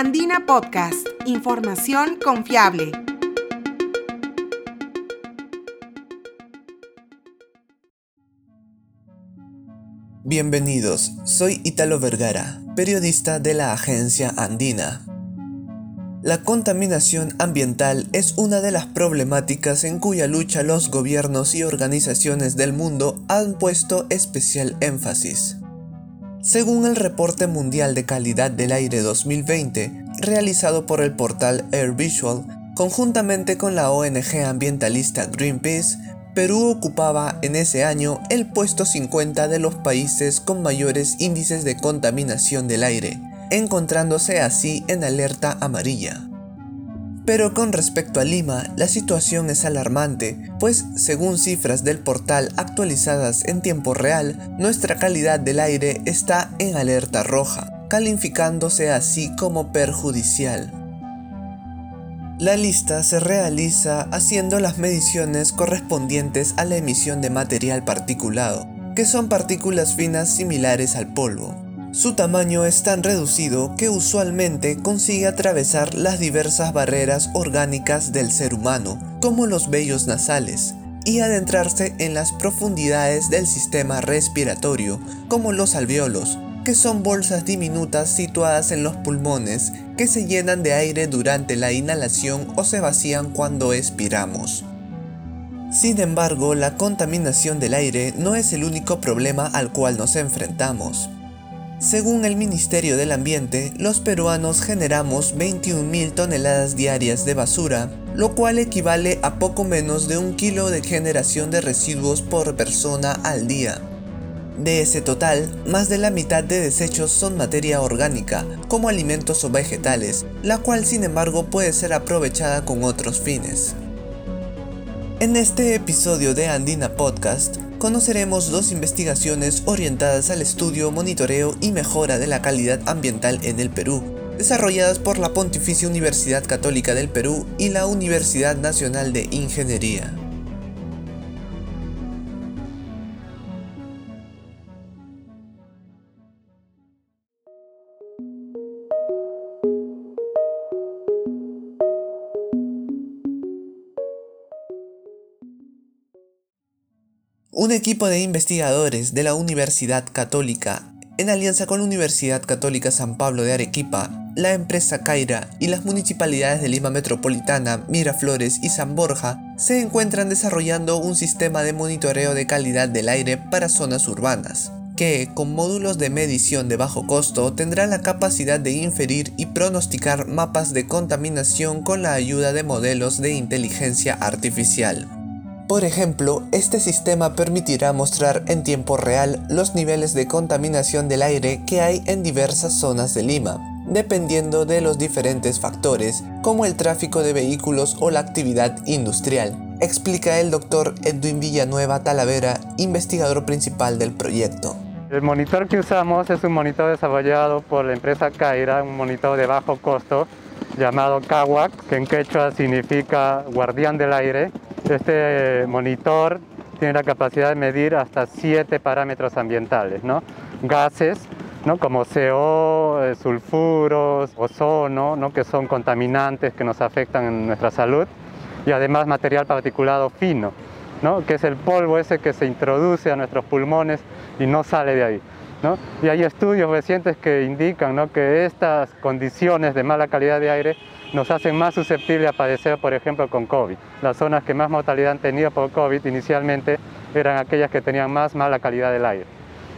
Andina Podcast, información confiable. Bienvenidos, soy Italo Vergara, periodista de la agencia Andina. La contaminación ambiental es una de las problemáticas en cuya lucha los gobiernos y organizaciones del mundo han puesto especial énfasis. Según el Reporte Mundial de Calidad del Aire 2020, realizado por el portal AirVisual, conjuntamente con la ONG ambientalista Greenpeace, Perú ocupaba en ese año el puesto 50 de los países con mayores índices de contaminación del aire, encontrándose así en alerta amarilla. Pero con respecto a Lima, la situación es alarmante, pues según cifras del portal actualizadas en tiempo real, nuestra calidad del aire está en alerta roja, calificándose así como perjudicial. La lista se realiza haciendo las mediciones correspondientes a la emisión de material particulado, que son partículas finas similares al polvo. Su tamaño es tan reducido que usualmente consigue atravesar las diversas barreras orgánicas del ser humano, como los vellos nasales, y adentrarse en las profundidades del sistema respiratorio, como los alveolos, que son bolsas diminutas situadas en los pulmones que se llenan de aire durante la inhalación o se vacían cuando expiramos. Sin embargo, la contaminación del aire no es el único problema al cual nos enfrentamos. Según el Ministerio del Ambiente, los peruanos generamos 21.000 toneladas diarias de basura, lo cual equivale a poco menos de un kilo de generación de residuos por persona al día. De ese total, más de la mitad de desechos son materia orgánica, como alimentos o vegetales, la cual sin embargo puede ser aprovechada con otros fines. En este episodio de Andina Podcast, conoceremos dos investigaciones orientadas al estudio, monitoreo y mejora de la calidad ambiental en el Perú, desarrolladas por la Pontificia Universidad Católica del Perú y la Universidad Nacional de Ingeniería. Un equipo de investigadores de la Universidad Católica, en alianza con la Universidad Católica San Pablo de Arequipa, la empresa Caira y las municipalidades de Lima Metropolitana, Miraflores y San Borja, se encuentran desarrollando un sistema de monitoreo de calidad del aire para zonas urbanas que, con módulos de medición de bajo costo, tendrá la capacidad de inferir y pronosticar mapas de contaminación con la ayuda de modelos de inteligencia artificial. Por ejemplo, este sistema permitirá mostrar en tiempo real los niveles de contaminación del aire que hay en diversas zonas de Lima, dependiendo de los diferentes factores, como el tráfico de vehículos o la actividad industrial, explica el doctor Edwin Villanueva Talavera, investigador principal del proyecto. El monitor que usamos es un monitor desarrollado por la empresa Caira, un monitor de bajo costo llamado Kawak, que en quechua significa guardián del aire, este monitor tiene la capacidad de medir hasta siete parámetros ambientales, ¿no? gases ¿no? como CO, eh, sulfuros, ozono, ¿no? que son contaminantes que nos afectan en nuestra salud, y además material particulado fino, ¿no? que es el polvo ese que se introduce a nuestros pulmones y no sale de ahí. ¿no? Y hay estudios recientes que indican ¿no? que estas condiciones de mala calidad de aire nos hacen más susceptibles a padecer, por ejemplo, con COVID. Las zonas que más mortalidad han tenido por COVID inicialmente eran aquellas que tenían más mala calidad del aire.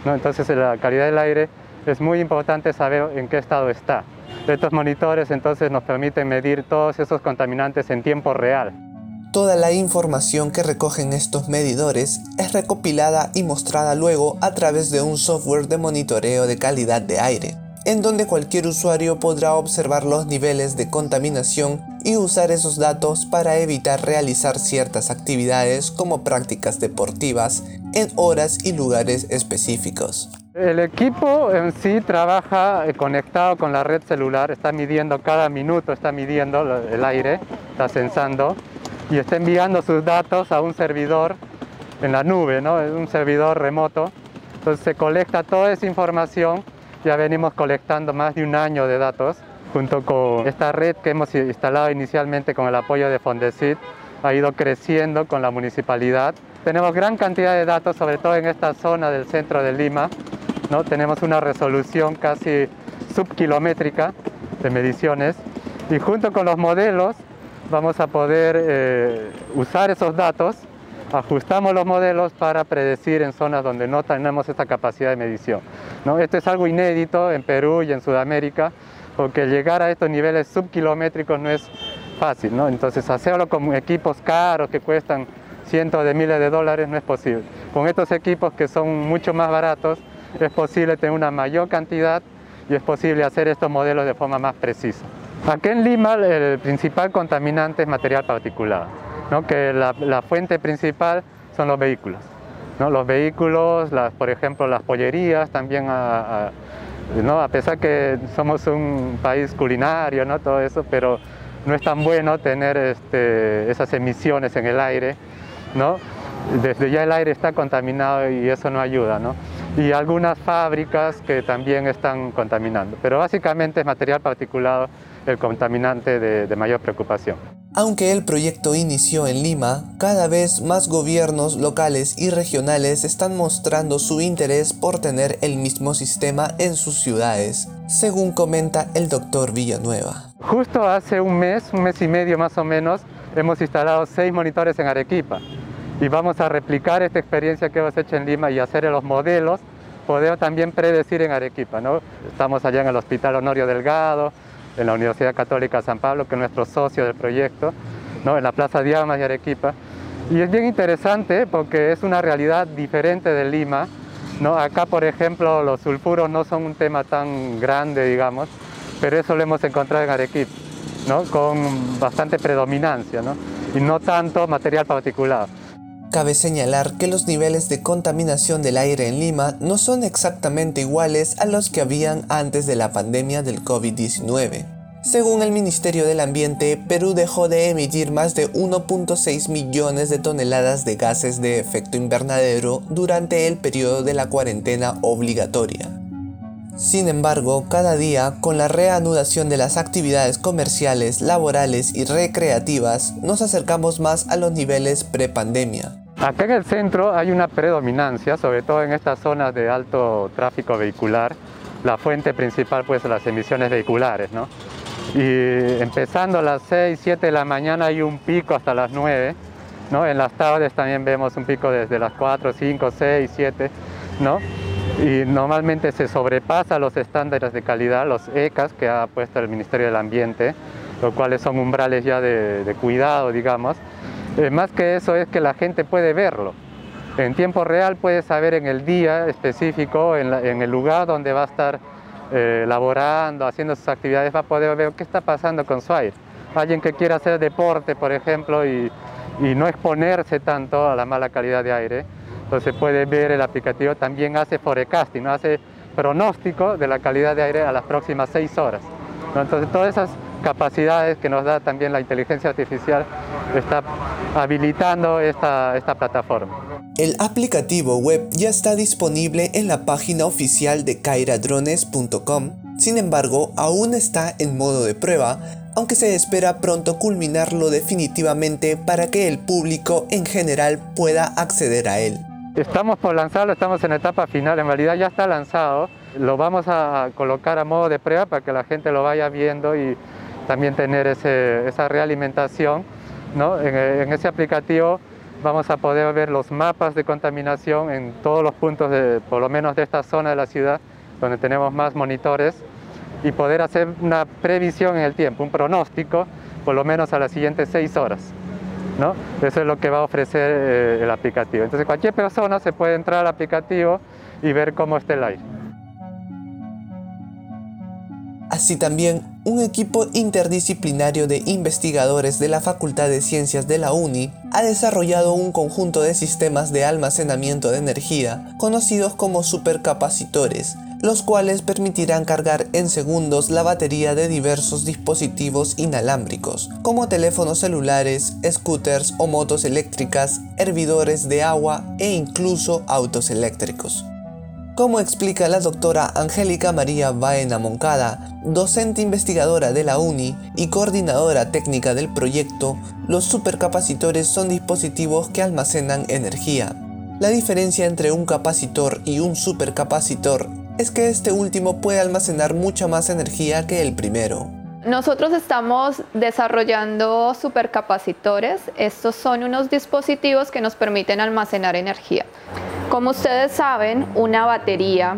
¿no? Entonces, la calidad del aire es muy importante saber en qué estado está. Estos monitores entonces nos permiten medir todos esos contaminantes en tiempo real. Toda la información que recogen estos medidores es recopilada y mostrada luego a través de un software de monitoreo de calidad de aire en donde cualquier usuario podrá observar los niveles de contaminación y usar esos datos para evitar realizar ciertas actividades como prácticas deportivas en horas y lugares específicos. El equipo en sí trabaja eh, conectado con la red celular, está midiendo cada minuto, está midiendo el aire, está censando y está enviando sus datos a un servidor en la nube, ¿no? un servidor remoto. Entonces se colecta toda esa información ya venimos colectando más de un año de datos junto con esta red que hemos instalado inicialmente con el apoyo de Fondesit, ha ido creciendo con la municipalidad. Tenemos gran cantidad de datos, sobre todo en esta zona del centro de Lima. ¿no? Tenemos una resolución casi subkilométrica de mediciones y junto con los modelos vamos a poder eh, usar esos datos, ajustamos los modelos para predecir en zonas donde no tenemos esta capacidad de medición. ¿no? Esto es algo inédito en Perú y en Sudamérica, porque llegar a estos niveles subkilométricos no es fácil, ¿no? Entonces hacerlo con equipos caros que cuestan cientos de miles de dólares no es posible. Con estos equipos que son mucho más baratos es posible tener una mayor cantidad y es posible hacer estos modelos de forma más precisa. Aquí en Lima el principal contaminante es material particulado, ¿no? que la, fuente principal son los vehículos. ¿no? Los vehículos, las, por ejemplo las pollerías, también a, ¿no? a pesar que somos un país culinario, ¿no? todo eso, pero no es tan bueno tener este, esas emisiones en el aire, ¿no? Desde ya el aire está contaminado y eso no ayuda, ¿no? Y algunas fábricas que también están contaminando, pero básicamente es material particulado el contaminante de mayor preocupación. Aunque el proyecto inició en Lima, cada vez más gobiernos locales y regionales están mostrando su interés por tener el mismo sistema en sus ciudades, según comenta el doctor Villanueva. Justo hace un mes, un mes y medio más o menos, hemos instalado seis monitores en Arequipa y vamos a replicar esta experiencia que hemos hecho en Lima y hacer los modelos, poder también predecir en Arequipa. ¿no? Estamos allá en el Hospital Honorio Delgado, en la Universidad Católica San Pablo, que es nuestro socio del proyecto, ¿no? en la Plaza Diamas de Arequipa. Y es bien interesante porque es una realidad diferente de Lima. ¿no? Acá, por ejemplo, los sulfuros no son un tema tan grande, digamos, pero eso lo hemos encontrado en Arequipa, ¿no? con bastante predominancia ¿no? y no tanto material particulado. Cabe señalar que los niveles de contaminación del aire en Lima no son exactamente iguales a los que habían antes de la pandemia del COVID-19. Según el Ministerio del Ambiente, Perú dejó de emitir más de 1.6 millones de toneladas de gases de efecto invernadero durante el periodo de la cuarentena obligatoria. Sin embargo, cada día, con la reanudación de las actividades comerciales, laborales y recreativas, nos acercamos más a los niveles prepandemia. Acá en el centro hay una predominancia, sobre todo en estas zonas de alto tráfico vehicular. La fuente principal pues las emisiones vehiculares, ¿no? Y empezando a las 6, 7 de la mañana hay un pico hasta las 9, ¿no? En las tardes también vemos un pico desde las 4, 5, 6, 7, ¿no? Y normalmente se sobrepasa los estándares de calidad, los ECAS que ha puesto el Ministerio del Ambiente, los cuales son umbrales ya de, de cuidado, digamos. Eh, más que eso es que la gente puede verlo. En tiempo real puede saber en el día específico, en, el lugar donde va a estar eh, laborando, haciendo sus actividades, va a poder ver qué está pasando con su aire. Alguien que quiera hacer deporte, por ejemplo, y, no exponerse tanto a la mala calidad de aire, entonces puede ver el aplicativo, también hace forecasting, ¿no? hace pronóstico de la calidad de aire a las próximas seis horas. Entonces todas esas capacidades que nos da también la inteligencia artificial está habilitando esta, esta plataforma. El aplicativo web ya está disponible en la página oficial de kairadrones.com, sin embargo aún está en modo de prueba, aunque se espera pronto culminarlo definitivamente para que el público en general pueda acceder a él. Estamos por lanzarlo, estamos en etapa final, en realidad ya está lanzado, lo vamos a colocar a modo de prueba para que la gente lo vaya viendo y también tener esa realimentación. ¿no? En, ese aplicativo vamos a poder ver los mapas de contaminación en todos los puntos, de, por lo menos de esta zona de la ciudad, donde tenemos más monitores, y poder hacer una previsión en el tiempo, un pronóstico, por lo menos a las siguientes seis horas. ¿no? Eso es lo que va a ofrecer eh, el aplicativo. Entonces cualquier persona se puede entrar al aplicativo y ver cómo está el aire. Así también, un equipo interdisciplinario de investigadores de la Facultad de Ciencias de la UNI ha desarrollado un conjunto de sistemas de almacenamiento de energía conocidos como supercapacitores, los cuales permitirán cargar en segundos la batería de diversos dispositivos inalámbricos, como teléfonos celulares, scooters o motos eléctricas, hervidores de agua e incluso autos eléctricos. Como explica la doctora Angélica María Baena Moncada, docente investigadora de la UNI y coordinadora técnica del proyecto, los supercapacitores son dispositivos que almacenan energía. La diferencia entre un capacitor y un supercapacitor es que este último puede almacenar mucha más energía que el primero. Nosotros estamos desarrollando supercapacitores. Estos son unos dispositivos que nos permiten almacenar energía. Como ustedes saben, una batería,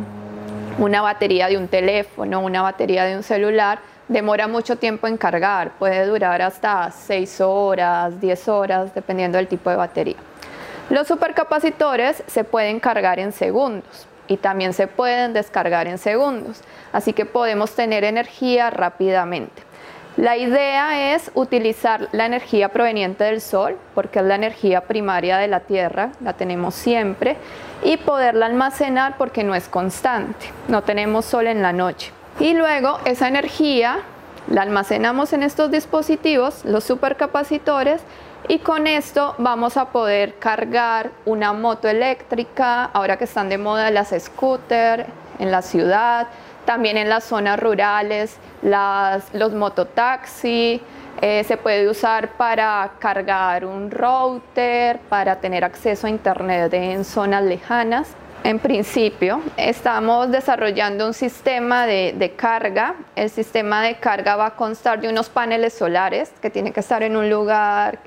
una batería de un teléfono, una batería de un celular, demora mucho tiempo en cargar. Puede durar hasta 6 horas, 10 horas, dependiendo del tipo de batería. Los supercapacitores se pueden cargar en segundos y también se pueden descargar en segundos, así que podemos tener energía rápidamente. La idea es utilizar la energía proveniente del sol, porque es la energía primaria de la Tierra, la tenemos siempre, y poderla almacenar porque no es constante, no tenemos sol en la noche. Y luego esa energía la almacenamos en estos dispositivos, los supercapacitores, y con esto vamos a poder cargar una moto eléctrica, ahora que están de moda las scooters en la ciudad, también en las zonas rurales, los mototaxi, eh, se puede usar para cargar un router, para tener acceso a internet en zonas lejanas. En principio, estamos desarrollando un sistema de, de, carga. El sistema de carga va a constar de unos paneles solares que tienen que estar en un lugar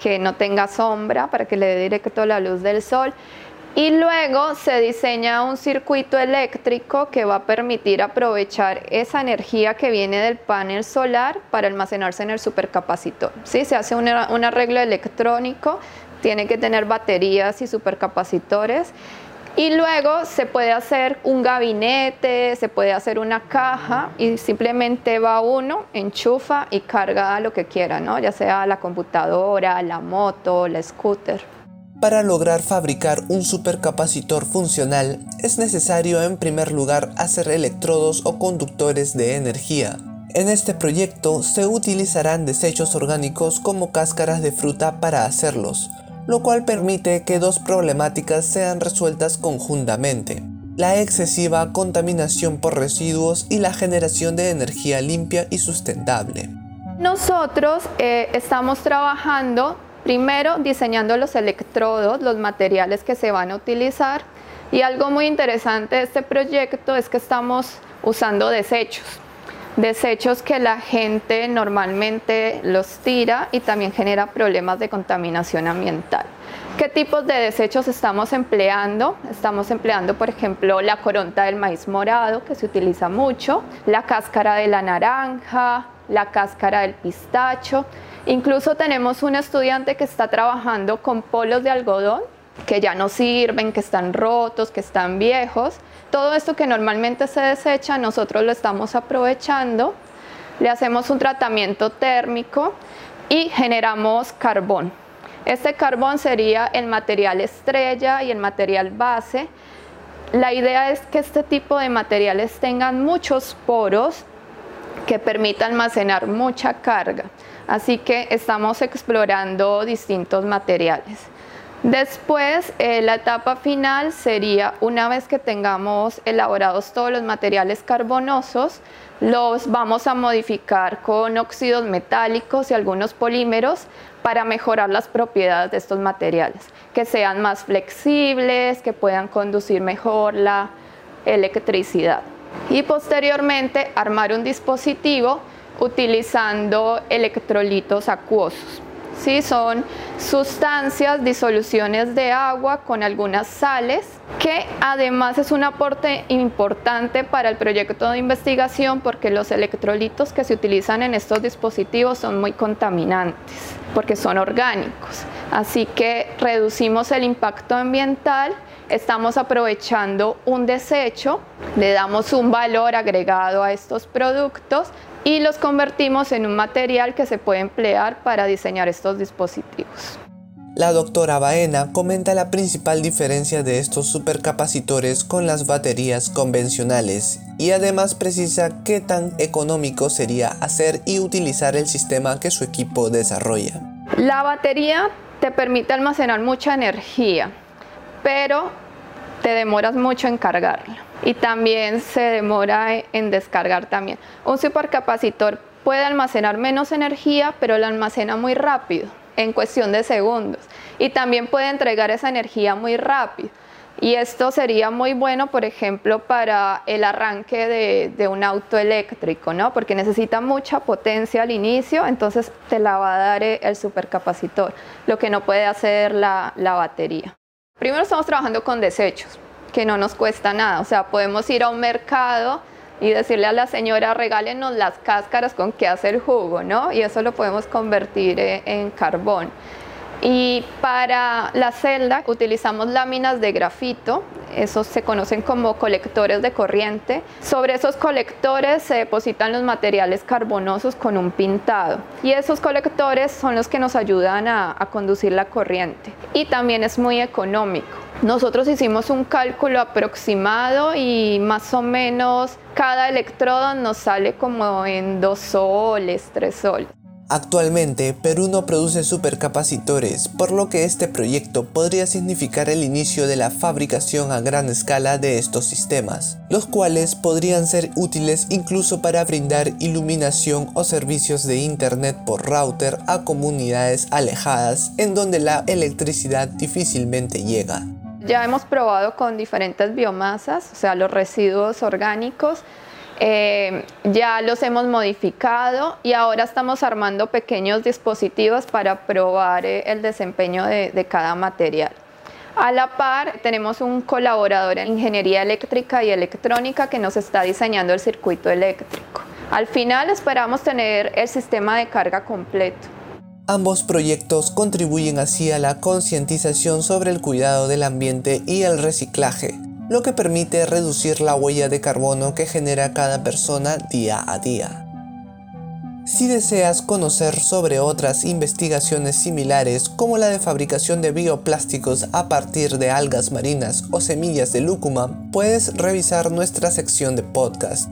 que no tenga sombra para que le dé directo la luz del sol. Y luego se diseña un circuito eléctrico que va a permitir aprovechar esa energía que viene del panel solar para almacenarse en el supercapacitor. ¿sí? Se hace un arreglo electrónico, tiene que tener baterías y supercapacitores y luego se puede hacer un gabinete, se puede hacer una caja y simplemente va uno, enchufa y carga lo que quiera, ¿no? ya sea la computadora, la moto, la scooter. Para lograr fabricar un supercapacitor funcional es necesario en primer lugar hacer electrodos o conductores de energía. En este proyecto se utilizarán desechos orgánicos como cáscaras de fruta para hacerlos, lo cual permite que dos problemáticas sean resueltas conjuntamente, la excesiva contaminación por residuos y la generación de energía limpia y sustentable. Nosotros eh, estamos trabajando primero diseñando los electrodos, los materiales que se van a utilizar y algo muy interesante de este proyecto es que estamos usando desechos desechos que la gente normalmente los tira y también genera problemas de contaminación ambiental. ¿Qué tipos de desechos estamos empleando? Estamos empleando, por ejemplo, la coronta del maíz morado, que se utiliza mucho, la cáscara de la naranja, la cáscara del pistacho. Incluso tenemos un estudiante que está trabajando con polos de algodón que ya no sirven, que están rotos, que están viejos. Todo esto que normalmente se desecha, nosotros lo estamos aprovechando, le hacemos un tratamiento térmico y generamos carbón. Este carbón sería el material estrella y el material base. La idea es que este tipo de materiales tengan muchos poros que permitan almacenar mucha carga. Así que estamos explorando distintos materiales. Después, eh, la etapa final sería, una vez que tengamos elaborados todos los materiales carbonosos, los vamos a modificar con óxidos metálicos y algunos polímeros para mejorar las propiedades de estos materiales, que sean más flexibles, que puedan conducir mejor la electricidad. Y posteriormente armar un dispositivo utilizando electrolitos acuosos. ¿sí? Son sustancias, disoluciones de agua con algunas sales, que además es un aporte importante para el proyecto de investigación porque los electrolitos que se utilizan en estos dispositivos son muy contaminantes, porque son orgánicos. Así que reducimos el impacto ambiental estamos aprovechando un desecho, le damos un valor agregado a estos productos y los convertimos en un material que se puede emplear para diseñar estos dispositivos. La doctora Baena comenta la principal diferencia de estos supercapacitores con las baterías convencionales y además precisa qué tan económico sería hacer y utilizar el sistema que su equipo desarrolla. La batería te permite almacenar mucha energía, pero te demoras mucho en cargarlo y también se demora en descargar también. Un supercapacitor puede almacenar menos energía, pero la almacena muy rápido, en cuestión de segundos. Y también puede entregar esa energía muy rápido. Y esto sería muy bueno, por ejemplo, para el arranque de, un auto eléctrico, ¿no? Porque necesita mucha potencia al inicio, entonces te la va a dar el supercapacitor, lo que no puede hacer la batería. Primero estamos trabajando con desechos, que no nos cuesta nada, o sea, podemos ir a un mercado y decirle a la señora, regálenos las cáscaras con que hace el jugo, ¿no? Y eso lo podemos convertir eh, en carbón. Y para la celda utilizamos láminas de grafito, esos se conocen como colectores de corriente. Sobre esos colectores se depositan los materiales carbonosos con un pintado y esos colectores son los que nos ayudan a, conducir la corriente. Y también es muy económico. Nosotros hicimos un cálculo aproximado y más o menos cada electrodo nos sale como en dos soles, tres soles. Actualmente, Perú no produce supercapacitores, por lo que este proyecto podría significar el inicio de la fabricación a gran escala de estos sistemas, los cuales podrían ser útiles incluso para brindar iluminación o servicios de Internet por router a comunidades alejadas en donde la electricidad difícilmente llega. Ya hemos probado con diferentes biomasas, o sea, los residuos orgánicos, eh, ya los hemos modificado y ahora estamos armando pequeños dispositivos para probar eh, el desempeño de, cada material. A la par, tenemos un colaborador en ingeniería eléctrica y electrónica que nos está diseñando el circuito eléctrico. Al final esperamos tener el sistema de carga completo. Ambos proyectos contribuyen así a la concientización sobre el cuidado del ambiente y el reciclaje, lo que permite reducir la huella de carbono que genera cada persona día a día. Si deseas conocer sobre otras investigaciones similares como la de fabricación de bioplásticos a partir de algas marinas o semillas de lúcuma, puedes revisar nuestra sección de podcast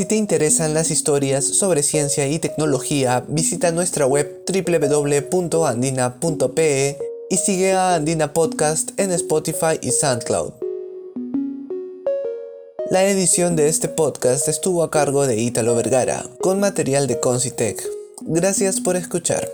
Si te interesan las historias sobre ciencia y tecnología, visita nuestra web www.andina.pe y sigue a Andina Podcast en Spotify y SoundCloud. La edición de este podcast estuvo a cargo de Ítalo Vergara, con material de Concitec. Gracias por escuchar.